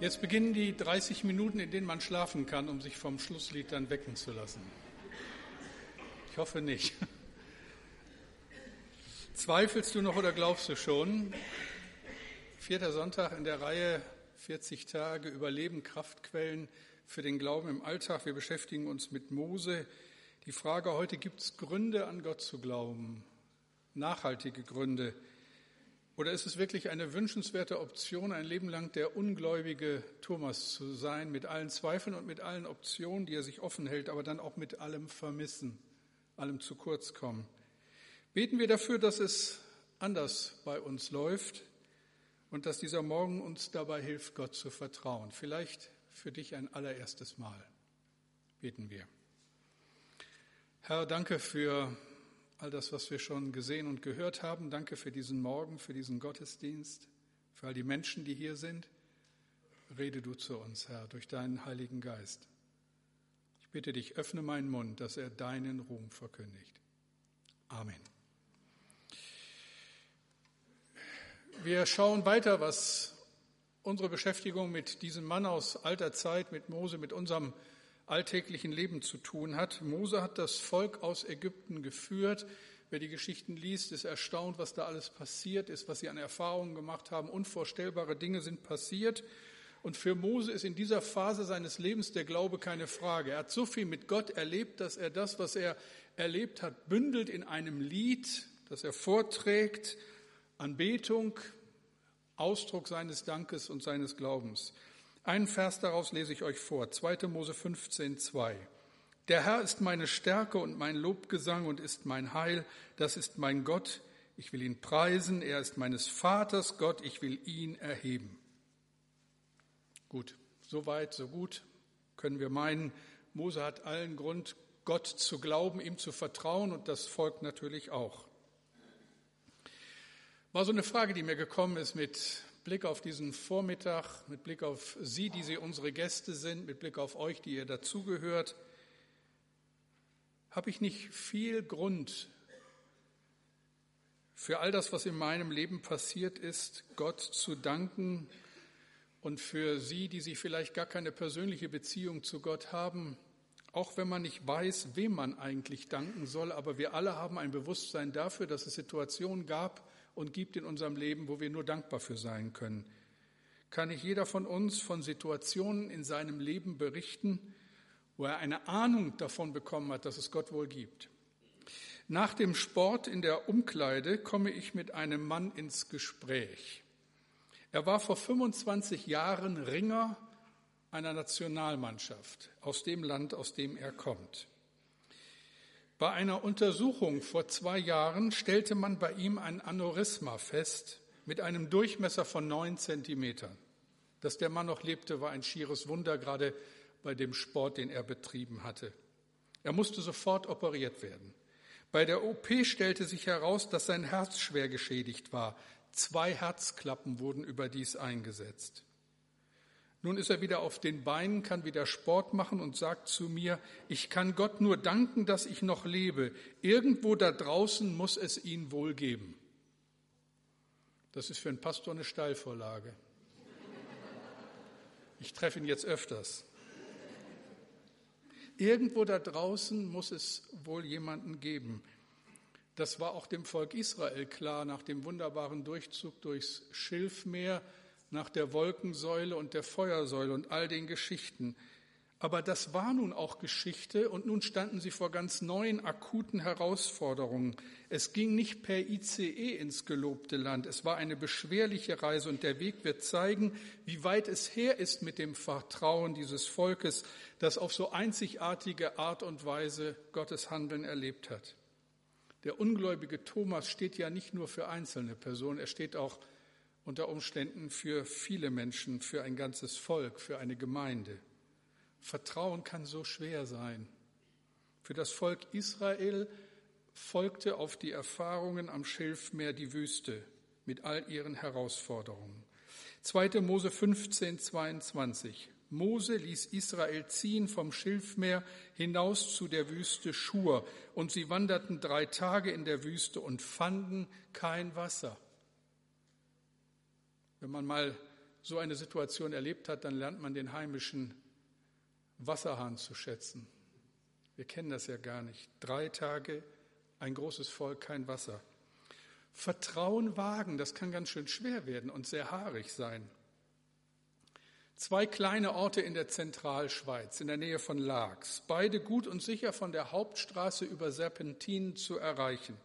Jetzt beginnen die 30 Minuten, in denen man schlafen kann, um sich vom Schlusslied dann wecken zu lassen. Ich hoffe nicht. Zweifelst du noch oder glaubst du schon? Vierter Sonntag in der Reihe 40 Tage Überleben, Kraftquellen für den Glauben im Alltag. Wir beschäftigen uns mit Mose. Die Frage heute, gibt es Gründe an Gott zu glauben? Nachhaltige Gründe. Oder ist es wirklich eine wünschenswerte Option, ein Leben lang der ungläubige Thomas zu sein, mit allen Zweifeln und mit allen Optionen, die er sich offen hält, aber dann auch mit allem Vermissen, allem zu kurz kommen? Beten wir dafür, dass es anders bei uns läuft und dass dieser Morgen uns dabei hilft, Gott zu vertrauen. Vielleicht für dich ein allererstes Mal. Beten wir. Herr, danke für all das, was wir schon gesehen und gehört haben. Danke für diesen Morgen, für diesen Gottesdienst, für all die Menschen, die hier sind. Rede du zu uns, Herr, durch deinen Heiligen Geist. Ich bitte dich, öffne meinen Mund, dass er deinen Ruhm verkündigt. Amen. Wir schauen weiter, was unsere Beschäftigung mit diesem Mann aus alter Zeit, mit Mose, mit unserem alltäglichen Leben zu tun hat. Mose hat das Volk aus Ägypten geführt. Wer die Geschichten liest, ist erstaunt, was da alles passiert ist, was sie an Erfahrungen gemacht haben. Unvorstellbare Dinge sind passiert. Und für Mose ist in dieser Phase seines Lebens der Glaube keine Frage. Er hat so viel mit Gott erlebt, dass er das, was er erlebt hat, bündelt in einem Lied, das er vorträgt, Anbetung, Ausdruck seines Dankes und seines Glaubens. Einen Vers daraus lese ich euch vor, 2. Mose 15, 2. Der Herr ist meine Stärke und mein Lobgesang und ist mein Heil, das ist mein Gott, ich will ihn preisen, er ist meines Vaters Gott, ich will ihn erheben. Gut, so weit, so gut können wir meinen, Mose hat allen Grund, Gott zu glauben, ihm zu vertrauen und das Volk natürlich auch. War so eine Frage, die mir gekommen ist mit Blick auf diesen Vormittag, mit Blick auf Sie, die Sie unsere Gäste sind, mit Blick auf euch, die ihr dazugehört, habe ich nicht viel Grund für all das, was in meinem Leben passiert ist, Gott zu danken und für Sie, die Sie vielleicht gar keine persönliche Beziehung zu Gott haben, auch wenn man nicht weiß, wem man eigentlich danken soll, aber wir alle haben ein Bewusstsein dafür, dass es Situationen gab, und gibt in unserem Leben, wo wir nur dankbar für sein können. Kann nicht jeder von uns von Situationen in seinem Leben berichten, wo er eine Ahnung davon bekommen hat, dass es Gott wohl gibt. Nach dem Sport in der Umkleide komme ich mit einem Mann ins Gespräch. Er war vor 25 Jahren Ringer einer Nationalmannschaft aus dem Land, aus dem er kommt. Bei einer Untersuchung vor zwei Jahren stellte man bei ihm ein Aneurysma fest mit einem Durchmesser von neun Zentimetern. Dass der Mann noch lebte, war ein schieres Wunder, gerade bei dem Sport, den er betrieben hatte. Er musste sofort operiert werden. Bei der OP stellte sich heraus, dass sein Herz schwer geschädigt war. Zwei Herzklappen wurden überdies eingesetzt. Nun ist er wieder auf den Beinen, kann wieder Sport machen und sagt zu mir, ich kann Gott nur danken, dass ich noch lebe. Irgendwo da draußen muss es ihn wohl geben. Das ist für einen Pastor eine Steilvorlage. Ich treffe ihn jetzt öfters. Irgendwo da draußen muss es wohl jemanden geben. Das war auch dem Volk Israel klar nach dem wunderbaren Durchzug durchs Schilfmeer nach der Wolkensäule und der Feuersäule und all den Geschichten. Aber das war nun auch Geschichte und nun standen sie vor ganz neuen akuten Herausforderungen. Es ging nicht per ICE ins gelobte Land. Es war eine beschwerliche Reise und der Weg wird zeigen, wie weit es her ist mit dem Vertrauen dieses Volkes, das auf so einzigartige Art und Weise Gottes Handeln erlebt hat. Der ungläubige Thomas steht ja nicht nur für einzelne Personen, er steht auch unter Umständen für viele Menschen, für ein ganzes Volk, für eine Gemeinde. Vertrauen kann so schwer sein. Für das Volk Israel folgte auf die Erfahrungen am Schilfmeer die Wüste mit all ihren Herausforderungen. 2. Mose 15, 22. Mose ließ Israel ziehen vom Schilfmeer hinaus zu der Wüste Schur, und sie wanderten drei Tage in der Wüste und fanden kein Wasser. Wenn man mal so eine Situation erlebt hat, dann lernt man den heimischen Wasserhahn zu schätzen. Wir kennen das ja gar nicht. Drei Tage, ein großes Volk, kein Wasser. Vertrauen wagen, das kann ganz schön schwer werden und sehr haarig sein. Zwei kleine Orte in der Zentralschweiz, in der Nähe von Laax, beide gut und sicher von der Hauptstraße über Serpentinen zu erreichen.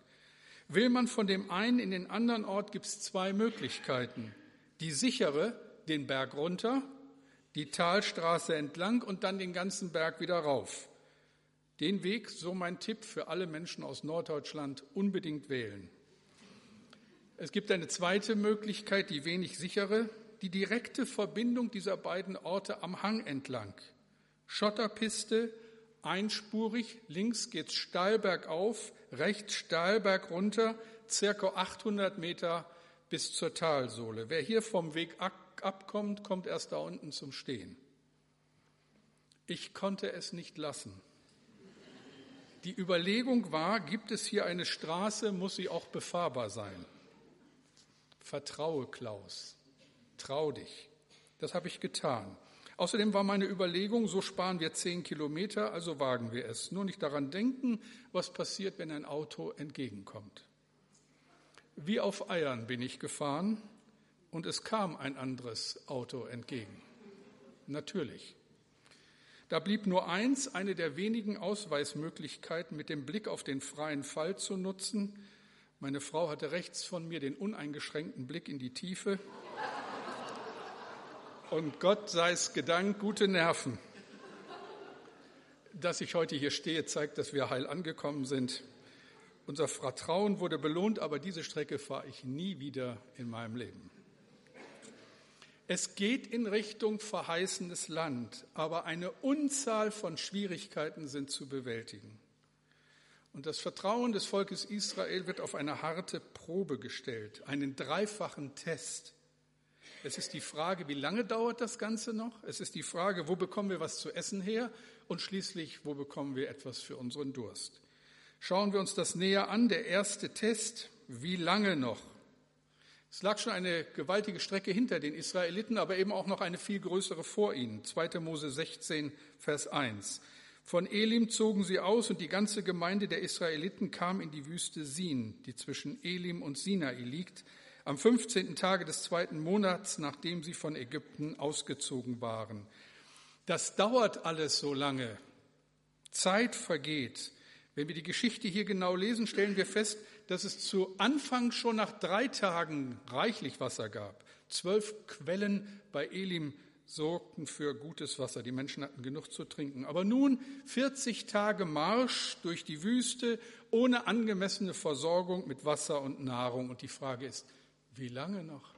Will man von dem einen in den anderen Ort, gibt es zwei Möglichkeiten. Die sichere, den Berg runter, die Talstraße entlang und dann den ganzen Berg wieder rauf. Den Weg, so mein Tipp für alle Menschen aus Norddeutschland, unbedingt wählen. Es gibt eine zweite Möglichkeit, die wenig sichere, die direkte Verbindung dieser beiden Orte am Hang entlang. Schotterpiste, einspurig, links geht's steil bergauf, rechts steil bergunter, circa 800 Meter bis zur Talsohle. Wer hier vom Weg abkommt, kommt erst da unten zum Stehen. Ich konnte es nicht lassen. Die Überlegung war, gibt es hier eine Straße, muss sie auch befahrbar sein. Vertraue, Klaus, trau dich. Das habe ich getan. Außerdem war meine Überlegung, so sparen wir zehn Kilometer, also wagen wir es. Nur nicht daran denken, was passiert, wenn ein Auto entgegenkommt. Wie auf Eiern bin ich gefahren und es kam ein anderes Auto entgegen. Natürlich. Da blieb nur eins, eine der wenigen Ausweismöglichkeiten, mit dem Blick auf den freien Fall zu nutzen. Meine Frau hatte rechts von mir den uneingeschränkten Blick in die Tiefe. Und Gott sei es gedankt, gute Nerven. Dass ich heute hier stehe, zeigt, dass wir heil angekommen sind. Unser Vertrauen wurde belohnt, aber diese Strecke fahre ich nie wieder in meinem Leben. Es geht in Richtung verheißenes Land, aber eine Unzahl von Schwierigkeiten sind zu bewältigen. Und das Vertrauen des Volkes Israel wird auf eine harte Probe gestellt, einen dreifachen Test. Es ist die Frage, wie lange dauert das Ganze noch? Es ist die Frage, wo bekommen wir was zu essen her? Und schließlich, wo bekommen wir etwas für unseren Durst? Schauen wir uns das näher an. Der erste Test, wie lange noch? Es lag schon eine gewaltige Strecke hinter den Israeliten, aber eben auch noch eine viel größere vor ihnen. 2. Mose 16, Vers 1. Von Elim zogen sie aus und die ganze Gemeinde der Israeliten kam in die Wüste Sin, die zwischen Elim und Sinai liegt, am 15. Tage des zweiten Monats, nachdem sie von Ägypten ausgezogen waren. Das dauert alles so lange. Zeit vergeht. Wenn wir die Geschichte hier genau lesen, stellen wir fest, dass es zu Anfang schon nach drei Tagen reichlich Wasser gab. Zwölf Quellen bei Elim sorgten für gutes Wasser. Die Menschen hatten genug zu trinken. Aber nun 40 Tage Marsch durch die Wüste ohne angemessene Versorgung mit Wasser und Nahrung. Und die Frage ist, wie lange noch?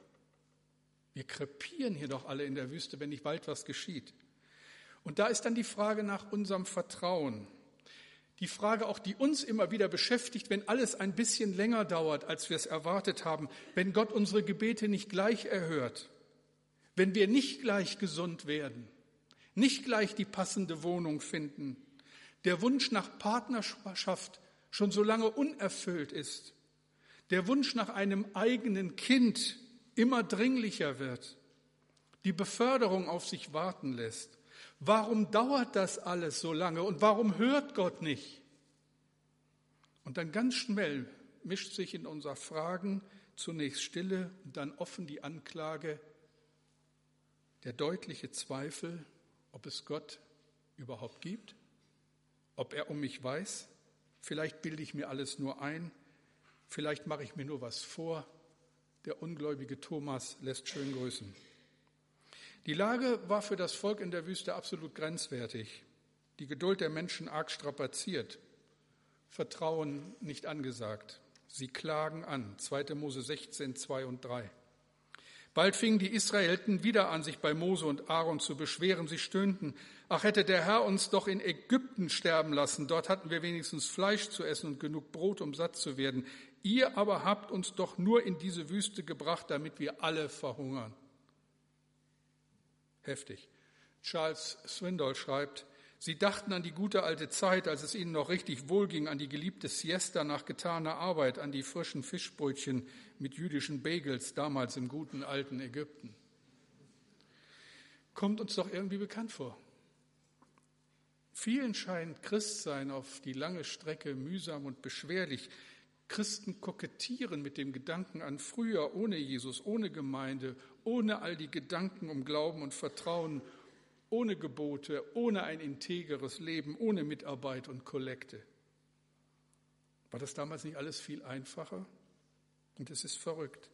Wir krepieren hier doch alle in der Wüste, wenn nicht bald was geschieht. Und da ist dann die Frage nach unserem Vertrauen. Die Frage auch, die uns immer wieder beschäftigt, wenn alles ein bisschen länger dauert, als wir es erwartet haben, wenn Gott unsere Gebete nicht gleich erhört, wenn wir nicht gleich gesund werden, nicht gleich die passende Wohnung finden, der Wunsch nach Partnerschaft schon so lange unerfüllt ist, der Wunsch nach einem eigenen Kind immer dringlicher wird, die Beförderung auf sich warten lässt, Warum dauert das alles so lange und warum hört Gott nicht? Und dann ganz schnell mischt sich in unser Fragen zunächst Stille und dann offen die Anklage, der deutliche Zweifel, ob es Gott überhaupt gibt, ob er um mich weiß. Vielleicht bilde ich mir alles nur ein, vielleicht mache ich mir nur was vor. Der ungläubige Thomas lässt schön grüßen. Die Lage war für das Volk in der Wüste absolut grenzwertig. Die Geduld der Menschen arg strapaziert. Vertrauen nicht angesagt. Sie klagen an. 2. Mose 16, 2 und 3. Bald fingen die Israeliten wieder an, sich bei Mose und Aaron zu beschweren. Sie stöhnten, ach hätte der Herr uns doch in Ägypten sterben lassen. Dort hatten wir wenigstens Fleisch zu essen und genug Brot, um satt zu werden. Ihr aber habt uns doch nur in diese Wüste gebracht, damit wir alle verhungern heftig. Charles Swindoll schreibt, Sie dachten an die gute alte Zeit, als es ihnen noch richtig wohlging, an die geliebte Siesta nach getaner Arbeit, an die frischen Fischbrötchen mit jüdischen Bagels damals im guten alten Ägypten. kommt uns doch irgendwie bekannt vor. Vielen scheint Christsein auf die lange Strecke mühsam und beschwerlich. Christen kokettieren mit dem Gedanken an früher ohne Jesus, ohne Gemeinde, ohne all die Gedanken um Glauben und Vertrauen, ohne Gebote, ohne ein integeres Leben, ohne Mitarbeit und Kollekte. War das damals nicht alles viel einfacher? Und es ist verrückt.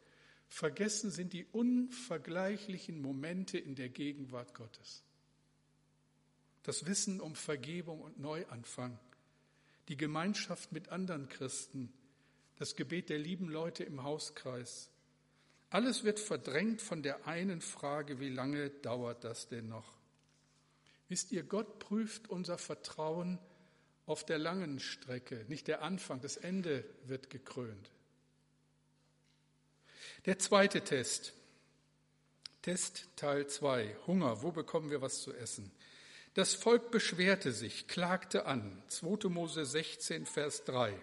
Vergessen sind die unvergleichlichen Momente in der Gegenwart Gottes. Das Wissen um Vergebung und Neuanfang, die Gemeinschaft mit anderen Christen, das Gebet der lieben Leute im Hauskreis. Alles wird verdrängt von der einen Frage, wie lange dauert das denn noch? Wisst ihr, Gott prüft unser Vertrauen auf der langen Strecke, nicht der Anfang, das Ende wird gekrönt. Der zweite Test. Test Teil 2. Hunger. Wo bekommen wir was zu essen? Das Volk beschwerte sich, klagte an. 2. Mose 16, Vers 3.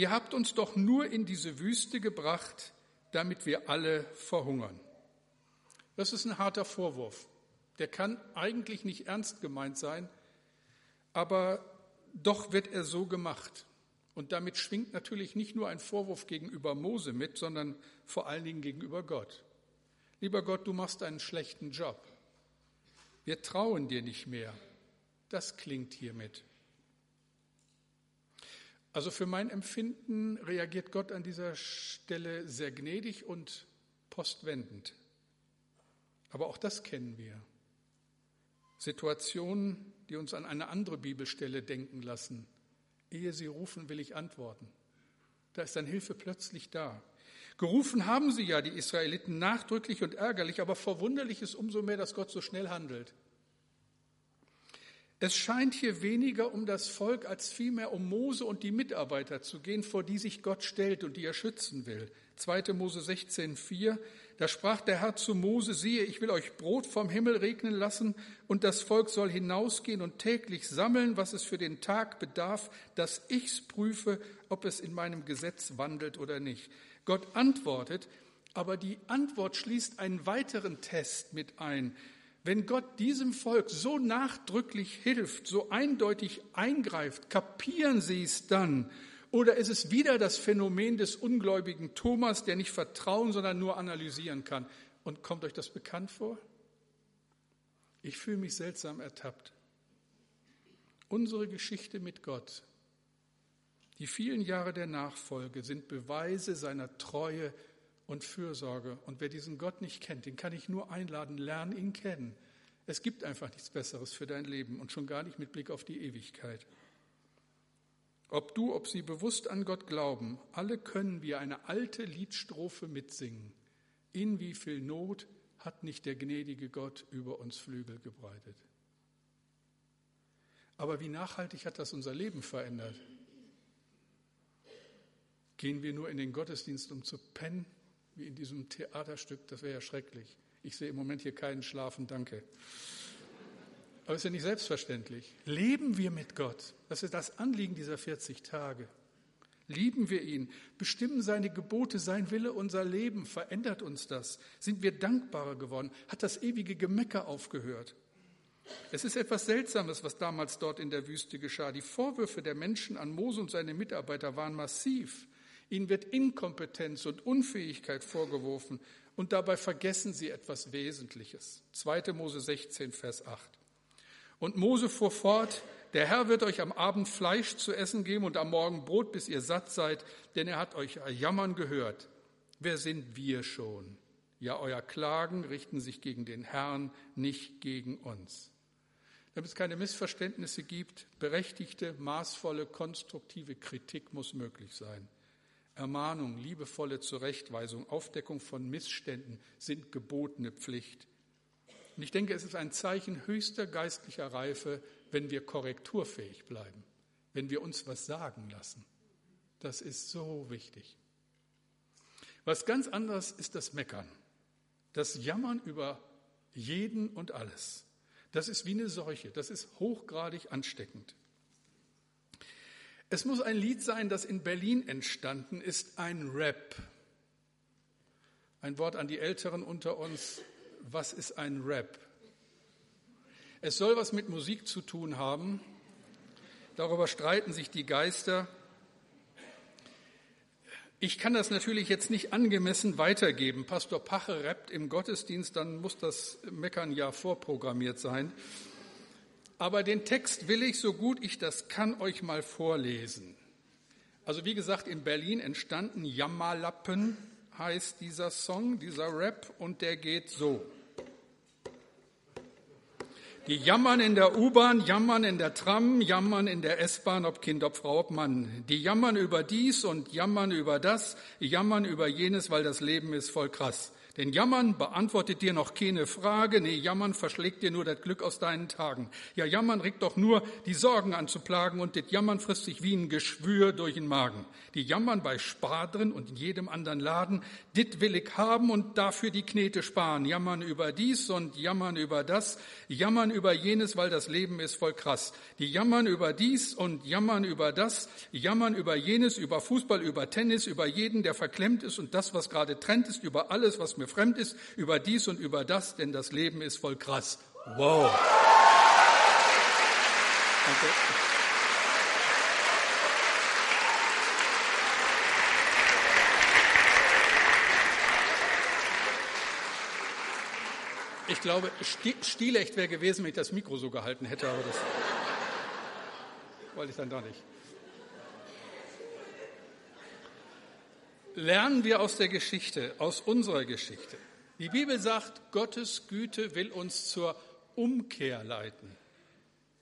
Ihr habt uns doch nur in diese Wüste gebracht, damit wir alle verhungern. Das ist ein harter Vorwurf. Der kann eigentlich nicht ernst gemeint sein, aber doch wird er so gemacht. Und damit schwingt natürlich nicht nur ein Vorwurf gegenüber Mose mit, sondern vor allen Dingen gegenüber Gott. Lieber Gott, du machst einen schlechten Job. Wir trauen dir nicht mehr. Das klingt hiermit. Also für mein Empfinden reagiert Gott an dieser Stelle sehr gnädig und postwendend. Aber auch das kennen wir. Situationen, die uns an eine andere Bibelstelle denken lassen. Ehe sie rufen, will ich antworten. Da ist dann Hilfe plötzlich da. Gerufen haben sie ja, die Israeliten, nachdrücklich und ärgerlich, aber verwunderlich ist umso mehr, dass Gott so schnell handelt. Es scheint hier weniger um das Volk als vielmehr um Mose und die Mitarbeiter zu gehen, vor die sich Gott stellt und die er schützen will. 2. Mose 16, 4. Da sprach der Herr zu Mose, siehe, ich will euch Brot vom Himmel regnen lassen, und das Volk soll hinausgehen und täglich sammeln, was es für den Tag bedarf, dass ich's prüfe, ob es in meinem Gesetz wandelt oder nicht. Gott antwortet, aber die Antwort schließt einen weiteren Test mit ein. Wenn Gott diesem Volk so nachdrücklich hilft, so eindeutig eingreift, kapieren sie es dann? Oder ist es wieder das Phänomen des ungläubigen Thomas, der nicht vertrauen, sondern nur analysieren kann? Und kommt euch das bekannt vor? Ich fühle mich seltsam ertappt. Unsere Geschichte mit Gott, die vielen Jahre der Nachfolge sind Beweise seiner Treue und Fürsorge. Und wer diesen Gott nicht kennt, den kann ich nur einladen, lern ihn kennen. Es gibt einfach nichts Besseres für dein Leben und schon gar nicht mit Blick auf die Ewigkeit. Ob du, ob sie bewusst an Gott glauben, alle können wir eine alte Liedstrophe mitsingen. In wie viel Not hat nicht der gnädige Gott über uns Flügel gebreitet. Aber wie nachhaltig hat das unser Leben verändert? Gehen wir nur in den Gottesdienst, um zu pennen? Wie in diesem Theaterstück, das wäre ja schrecklich. Ich sehe im Moment hier keinen Schlafen, danke. Aber es ist ja nicht selbstverständlich. Leben wir mit Gott? Das ist das Anliegen dieser 40 Tage. Lieben wir ihn? Bestimmen seine Gebote, sein Wille unser Leben? Verändert uns das? Sind wir dankbarer geworden? Hat das ewige Gemecker aufgehört? Es ist etwas Seltsames, was damals dort in der Wüste geschah. Die Vorwürfe der Menschen an Mose und seine Mitarbeiter waren massiv. Ihnen wird Inkompetenz und Unfähigkeit vorgeworfen und dabei vergessen sie etwas Wesentliches. 2. Mose 16, Vers 8. Und Mose fuhr fort, der Herr wird euch am Abend Fleisch zu essen geben und am Morgen Brot, bis ihr satt seid, denn er hat euch jammern gehört. Wer sind wir schon? Ja, euer Klagen richten sich gegen den Herrn, nicht gegen uns. Damit es keine Missverständnisse gibt, berechtigte, maßvolle, konstruktive Kritik muss möglich sein. Ermahnung, liebevolle Zurechtweisung, Aufdeckung von Missständen sind gebotene Pflicht. Und ich denke, es ist ein Zeichen höchster geistlicher Reife, wenn wir korrekturfähig bleiben, wenn wir uns was sagen lassen. Das ist so wichtig. Was ganz anderes ist das Meckern, das Jammern über jeden und alles. Das ist wie eine Seuche, das ist hochgradig ansteckend. Es muss ein Lied sein, das in Berlin entstanden ist, ein Rap. Ein Wort an die Älteren unter uns. was ist ein Rap? Es soll was mit Musik zu tun haben. Darüber streiten sich die Geister. Ich kann das natürlich jetzt nicht angemessen weitergeben. Pastor Pache rappt im Gottesdienst, dann muss das Meckern ja vorprogrammiert sein. Aber den Text will ich, so gut ich das kann, euch mal vorlesen. Also wie gesagt, in Berlin entstanden Jammerlappen heißt dieser Song, dieser Rap, und der geht so. Die jammern in der U-Bahn, jammern in der Tram, jammern in der S-Bahn, ob Kind, ob Frau, ob Mann. Die jammern über dies und jammern über das, jammern über jenes, weil das Leben ist voll krass. Denn Jammern beantwortet dir noch keine Frage, nee, Jammern verschlägt dir nur das Glück aus deinen Tagen. Ja, Jammern regt doch nur die Sorgen an zu plagen und das Jammern frisst sich wie ein Geschwür durch den Magen. Die Jammern bei Spar drin und in jedem anderen Laden, dit will ich haben und dafür die Knete sparen. Jammern über dies und jammern über das, jammern über jenes, weil das Leben ist voll krass. Die jammern über dies und jammern über das, jammern über jenes, über Fußball, über Tennis, über jeden, der verklemmt ist und das, was gerade trennt ist, über alles, was mir fremd ist, über dies und über das, denn das Leben ist voll krass. Wow. Danke. Ich glaube, stilecht wäre gewesen, wenn ich das Mikro so gehalten hätte, aber das wollte ich dann doch nicht. Lernen wir aus der Geschichte, aus unserer Geschichte. Die Bibel sagt, Gottes Güte will uns zur Umkehr leiten,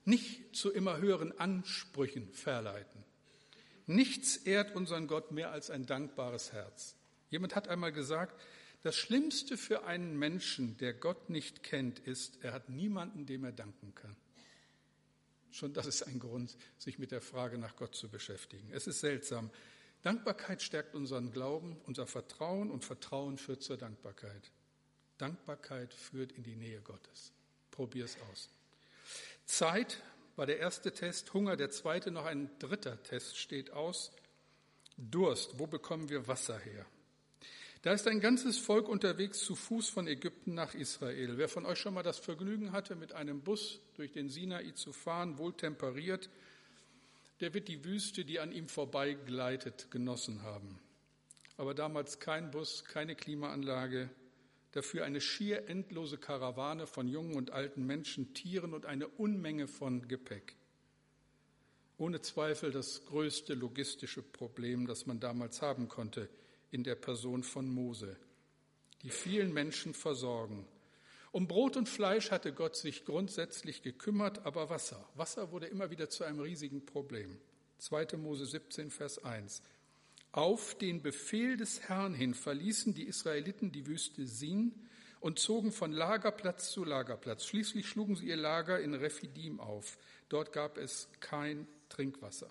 nicht zu immer höheren Ansprüchen verleiten. Nichts ehrt unseren Gott mehr als ein dankbares Herz. Jemand hat einmal gesagt, das Schlimmste für einen Menschen, der Gott nicht kennt, ist, er hat niemanden, dem er danken kann. Schon das ist ein Grund, sich mit der Frage nach Gott zu beschäftigen. Es ist seltsam. Dankbarkeit stärkt unseren Glauben, unser Vertrauen und Vertrauen führt zur Dankbarkeit. Dankbarkeit führt in die Nähe Gottes. Probier es aus. Zeit war der erste Test, Hunger der zweite, noch ein dritter Test steht aus. Durst, wo bekommen wir Wasser her? Da ist ein ganzes Volk unterwegs zu Fuß von Ägypten nach Israel. Wer von euch schon mal das Vergnügen hatte, mit einem Bus durch den Sinai zu fahren, wohl temperiert, der wird die Wüste, die an ihm vorbeigleitet, genossen haben. Aber damals kein Bus, keine Klimaanlage, dafür eine schier endlose Karawane von jungen und alten Menschen, Tieren und eine Unmenge von Gepäck. Ohne Zweifel das größte logistische Problem, das man damals haben konnte in der Person von Mose. Die vielen Menschen versorgen, um Brot und Fleisch hatte Gott sich grundsätzlich gekümmert, aber Wasser. Wasser wurde immer wieder zu einem riesigen Problem. 2. Mose 17, Vers 1. Auf den Befehl des Herrn hin verließen die Israeliten die Wüste Sin und zogen von Lagerplatz zu Lagerplatz. Schließlich schlugen sie ihr Lager in Rephidim auf. Dort gab es kein Trinkwasser.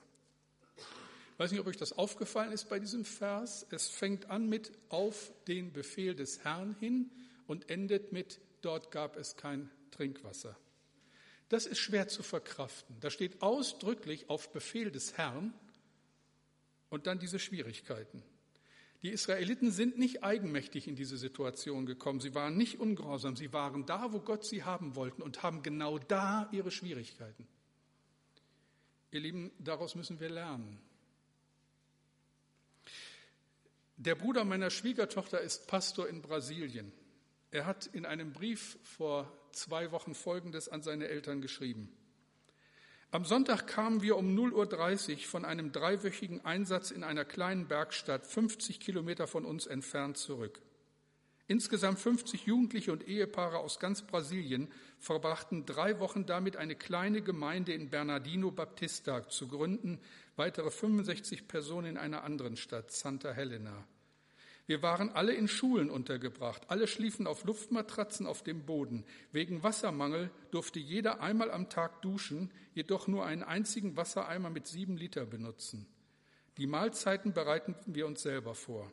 Ich weiß nicht, ob euch das aufgefallen ist bei diesem Vers. Es fängt an mit auf den Befehl des Herrn hin und endet mit dort gab es kein Trinkwasser. Das ist schwer zu verkraften. Da steht ausdrücklich auf Befehl des Herrn und dann diese Schwierigkeiten. Die Israeliten sind nicht eigenmächtig in diese Situation gekommen. Sie waren nicht ungehorsam. Sie waren da, wo Gott sie haben wollten und haben genau da ihre Schwierigkeiten. Ihr Lieben, daraus müssen wir lernen. Der Bruder meiner Schwiegertochter ist Pastor in Brasilien. Er hat in einem Brief vor zwei Wochen Folgendes an seine Eltern geschrieben. Am Sonntag kamen wir um 0.30 Uhr von einem dreiwöchigen Einsatz in einer kleinen Bergstadt 50 Kilometer von uns entfernt zurück. Insgesamt 50 Jugendliche und Ehepaare aus ganz Brasilien verbrachten drei Wochen damit, eine kleine Gemeinde in Bernardino Baptista zu gründen, weitere 65 Personen in einer anderen Stadt, Santa Helena. Wir waren alle in Schulen untergebracht. Alle schliefen auf Luftmatratzen auf dem Boden. Wegen Wassermangel durfte jeder einmal am Tag duschen, jedoch nur einen einzigen Wassereimer mit sieben Liter benutzen. Die Mahlzeiten bereiteten wir uns selber vor.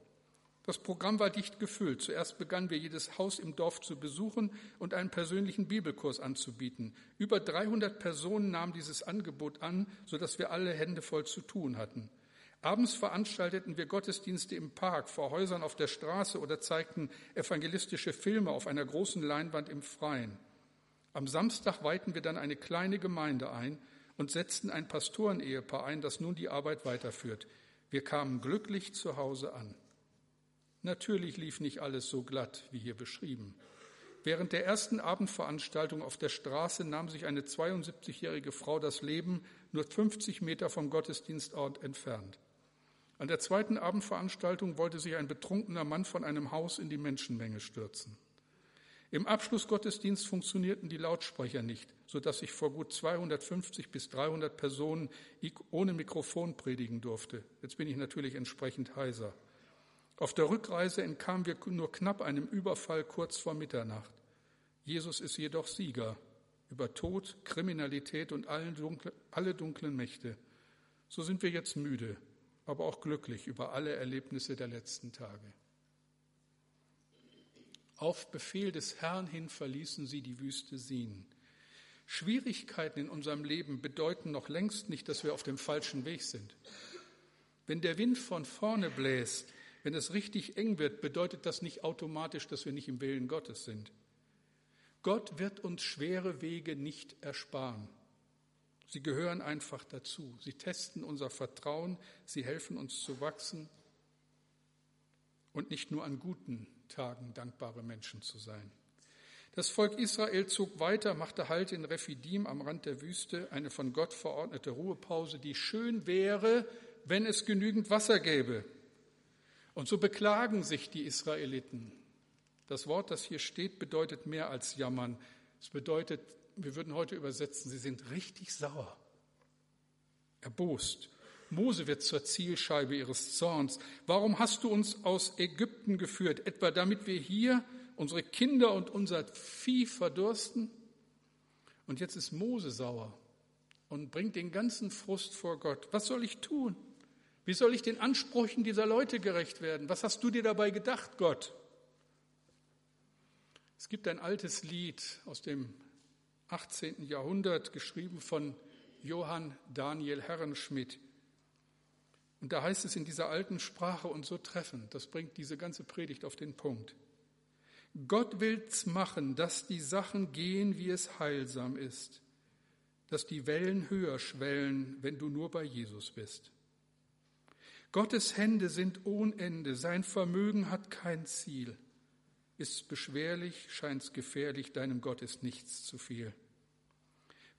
Das Programm war dicht gefüllt. Zuerst begannen wir jedes Haus im Dorf zu besuchen und einen persönlichen Bibelkurs anzubieten. Über 300 Personen nahmen dieses Angebot an, sodass wir alle Hände voll zu tun hatten. Abends veranstalteten wir Gottesdienste im Park, vor Häusern auf der Straße oder zeigten evangelistische Filme auf einer großen Leinwand im Freien. Am Samstag weihten wir dann eine kleine Gemeinde ein und setzten ein Pastorenehepaar ein, das nun die Arbeit weiterführt. Wir kamen glücklich zu Hause an. Natürlich lief nicht alles so glatt wie hier beschrieben. Während der ersten Abendveranstaltung auf der Straße nahm sich eine 72-jährige Frau das Leben, nur 50 Meter vom Gottesdienstort entfernt. An der zweiten Abendveranstaltung wollte sich ein betrunkener Mann von einem Haus in die Menschenmenge stürzen. Im Abschlussgottesdienst funktionierten die Lautsprecher nicht, sodass ich vor gut 250 bis 300 Personen ohne Mikrofon predigen durfte. Jetzt bin ich natürlich entsprechend heiser. Auf der Rückreise entkamen wir nur knapp einem Überfall kurz vor Mitternacht. Jesus ist jedoch Sieger über Tod, Kriminalität und alle dunklen Mächte. So sind wir jetzt müde, aber auch glücklich über alle Erlebnisse der letzten Tage. Auf Befehl des Herrn hin verließen sie die Wüste Sin. Schwierigkeiten in unserem Leben bedeuten noch längst nicht, dass wir auf dem falschen Weg sind. Wenn der Wind von vorne bläst, wenn es richtig eng wird, bedeutet das nicht automatisch, dass wir nicht im Willen Gottes sind. Gott wird uns schwere Wege nicht ersparen. Sie gehören einfach dazu. Sie testen unser Vertrauen, sie helfen uns zu wachsen und nicht nur an guten Tagen dankbare Menschen zu sein. Das Volk Israel zog weiter, machte Halt in Rephidim am Rand der Wüste, eine von Gott verordnete Ruhepause, die schön wäre, wenn es genügend Wasser gäbe. Und so beklagen sich die Israeliten. Das Wort, das hier steht, bedeutet mehr als jammern. Es bedeutet, wir würden heute übersetzen, sie sind richtig sauer, erbost. Mose wird zur Zielscheibe ihres Zorns. Warum hast du uns aus Ägypten geführt? Etwa damit wir hier unsere Kinder und unser Vieh verdursten? Und jetzt ist Mose sauer und bringt den ganzen Frust vor Gott. Was soll ich tun? Wie soll ich den Ansprüchen dieser Leute gerecht werden? Was hast du dir dabei gedacht, Gott? Es gibt ein altes Lied aus dem 18. Jahrhundert, geschrieben von Johann Daniel Herrenschmidt. Und da heißt es in dieser alten Sprache und so treffend, das bringt diese ganze Predigt auf den Punkt. Gott will's machen, dass die Sachen gehen, wie es heilsam ist, dass die Wellen höher schwellen, wenn du nur bei Jesus bist. Gottes Hände sind ohne Ende, sein Vermögen hat kein Ziel. Ist's beschwerlich, scheint's gefährlich, deinem Gott ist nichts zu viel.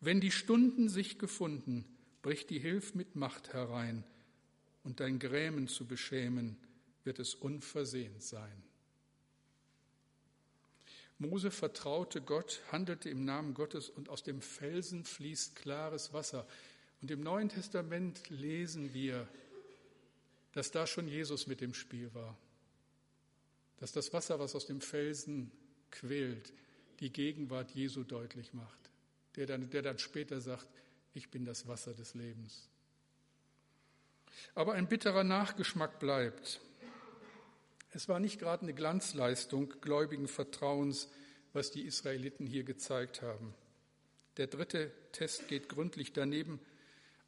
Wenn die Stunden sich gefunden, bricht die Hilf mit Macht herein, und dein Grämen zu beschämen, wird es unversehens sein. Mose vertraute Gott, handelte im Namen Gottes und aus dem Felsen fließt klares Wasser. Und im Neuen Testament lesen wir, dass da schon Jesus mit im Spiel war. Dass das Wasser, was aus dem Felsen quillt, die Gegenwart Jesu deutlich macht. Der dann, der dann später sagt, ich bin das Wasser des Lebens. Aber ein bitterer Nachgeschmack bleibt. Es war nicht gerade eine Glanzleistung gläubigen Vertrauens, was die Israeliten hier gezeigt haben. Der dritte Test geht gründlich daneben,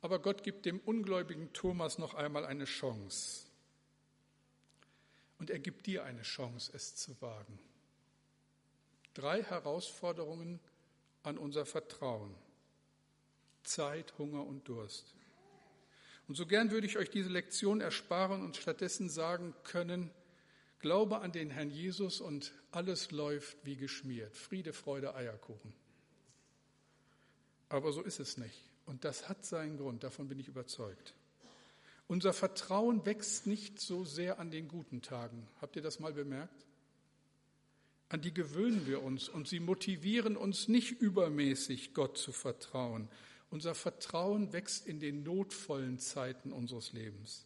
aber Gott gibt dem ungläubigen Thomas noch einmal eine Chance. Und er gibt dir eine Chance, es zu wagen. Drei Herausforderungen an unser Vertrauen. Zeit, Hunger und Durst. Und so gern würde ich euch diese Lektion ersparen und stattdessen sagen können, Glaube an den Herrn Jesus und alles läuft wie geschmiert. Friede, Freude, Eierkuchen. Aber so ist es nicht. Und das hat seinen Grund, davon bin ich überzeugt. Unser Vertrauen wächst nicht so sehr an den guten Tagen. Habt ihr das mal bemerkt? An die gewöhnen wir uns und sie motivieren uns nicht übermäßig, Gott zu vertrauen. Unser Vertrauen wächst in den notvollen Zeiten unseres Lebens.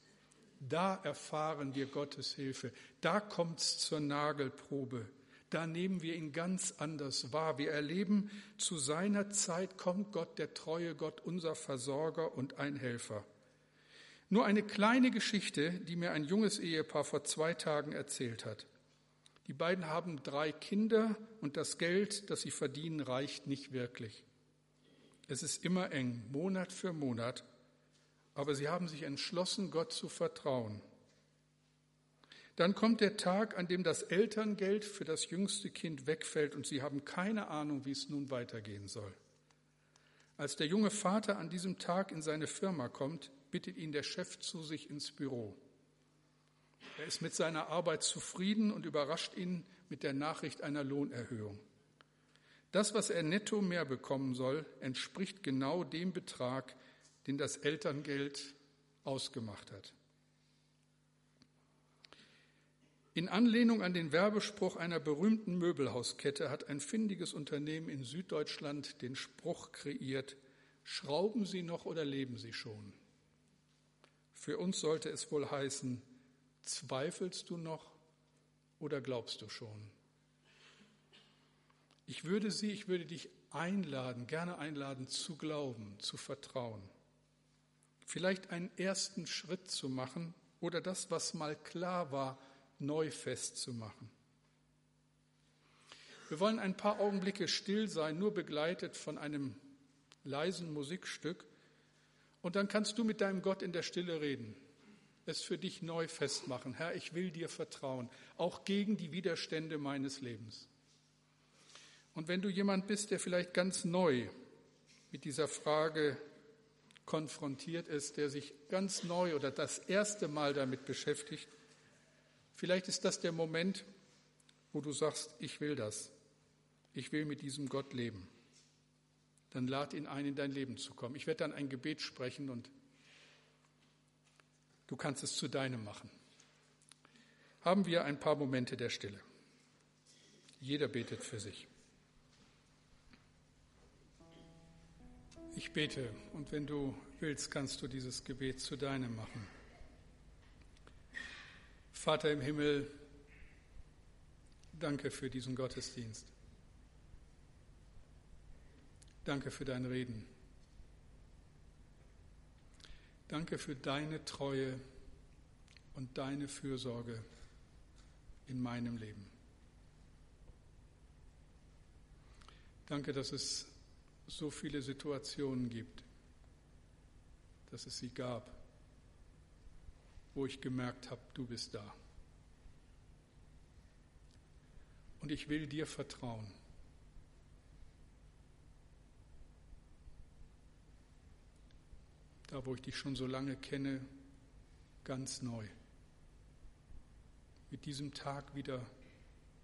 Da erfahren wir Gottes Hilfe. Da kommt es zur Nagelprobe. Da nehmen wir ihn ganz anders wahr. Wir erleben, zu seiner Zeit kommt Gott, der treue Gott, unser Versorger und ein Helfer. Nur eine kleine Geschichte, die mir ein junges Ehepaar vor zwei Tagen erzählt hat. Die beiden haben drei Kinder und das Geld, das sie verdienen, reicht nicht wirklich. Es ist immer eng, Monat für Monat. aber sie haben sich entschlossen, Gott zu vertrauen. Dann kommt der Tag, an dem das Elterngeld für das jüngste Kind wegfällt und sie haben keine Ahnung, wie es nun weitergehen soll. Als der junge Vater an diesem Tag in seine Firma kommt, bittet ihn der Chef zu sich ins Büro. Er ist mit seiner Arbeit zufrieden und überrascht ihn mit der Nachricht einer Lohnerhöhung. Das, was er netto mehr bekommen soll, entspricht genau dem Betrag, den das Elterngeld ausgemacht hat. In Anlehnung an den Werbespruch einer berühmten Möbelhauskette hat ein findiges Unternehmen in Süddeutschland den Spruch kreiert, Schrauben Sie noch oder leben Sie schon? Für uns sollte es wohl heißen, zweifelst du noch oder glaubst du schon? Ich würde Sie, ich würde dich einladen, gerne einladen, zu glauben, zu vertrauen. Vielleicht einen ersten Schritt zu machen oder das, was mal klar war, neu festzumachen. Wir wollen ein paar Augenblicke still sein, nur begleitet von einem leisen Musikstück. Und dann kannst du mit deinem Gott in der Stille reden, es für dich neu festmachen. Herr, ich will dir vertrauen, auch gegen die Widerstände meines Lebens. Und wenn du jemand bist, der vielleicht ganz neu mit dieser Frage konfrontiert ist, der sich ganz neu oder das erste Mal damit beschäftigt, Vielleicht ist das der Moment, wo du sagst, ich will das. Ich will mit diesem Gott leben. Dann lad ihn ein, in dein Leben zu kommen. Ich werde dann ein Gebet sprechen und du kannst es zu deinem machen. Haben wir ein paar Momente der Stille. Jeder betet für sich. Ich bete und wenn du willst, kannst du dieses Gebet zu deinem machen. Vater im Himmel, danke für diesen Gottesdienst. Danke für dein Reden. Danke für deine Treue und deine Fürsorge in meinem Leben. Danke, dass es so viele Situationen gibt, dass es sie gab wo ich gemerkt habe, du bist da. Und ich will dir vertrauen. Da, wo ich dich schon so lange kenne, ganz neu. Mit diesem Tag wieder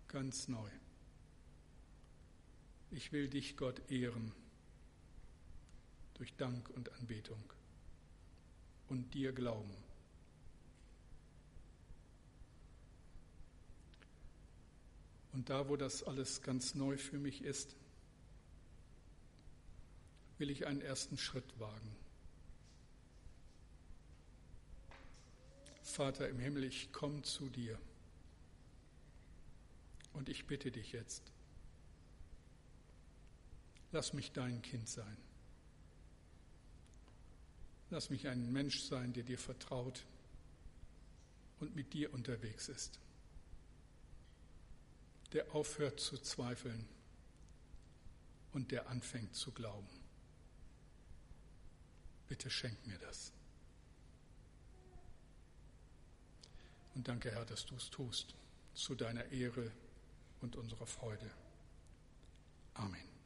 ganz neu. Ich will dich, Gott, ehren durch Dank und Anbetung und dir glauben. Und da, wo das alles ganz neu für mich ist, will ich einen ersten Schritt wagen. Vater im Himmel, ich komme zu dir und ich bitte dich jetzt, lass mich dein Kind sein. Lass mich ein Mensch sein, der dir vertraut und mit dir unterwegs ist der aufhört zu zweifeln und der anfängt zu glauben. Bitte schenk mir das. Und danke, Herr, dass du es tust, zu deiner Ehre und unserer Freude. Amen.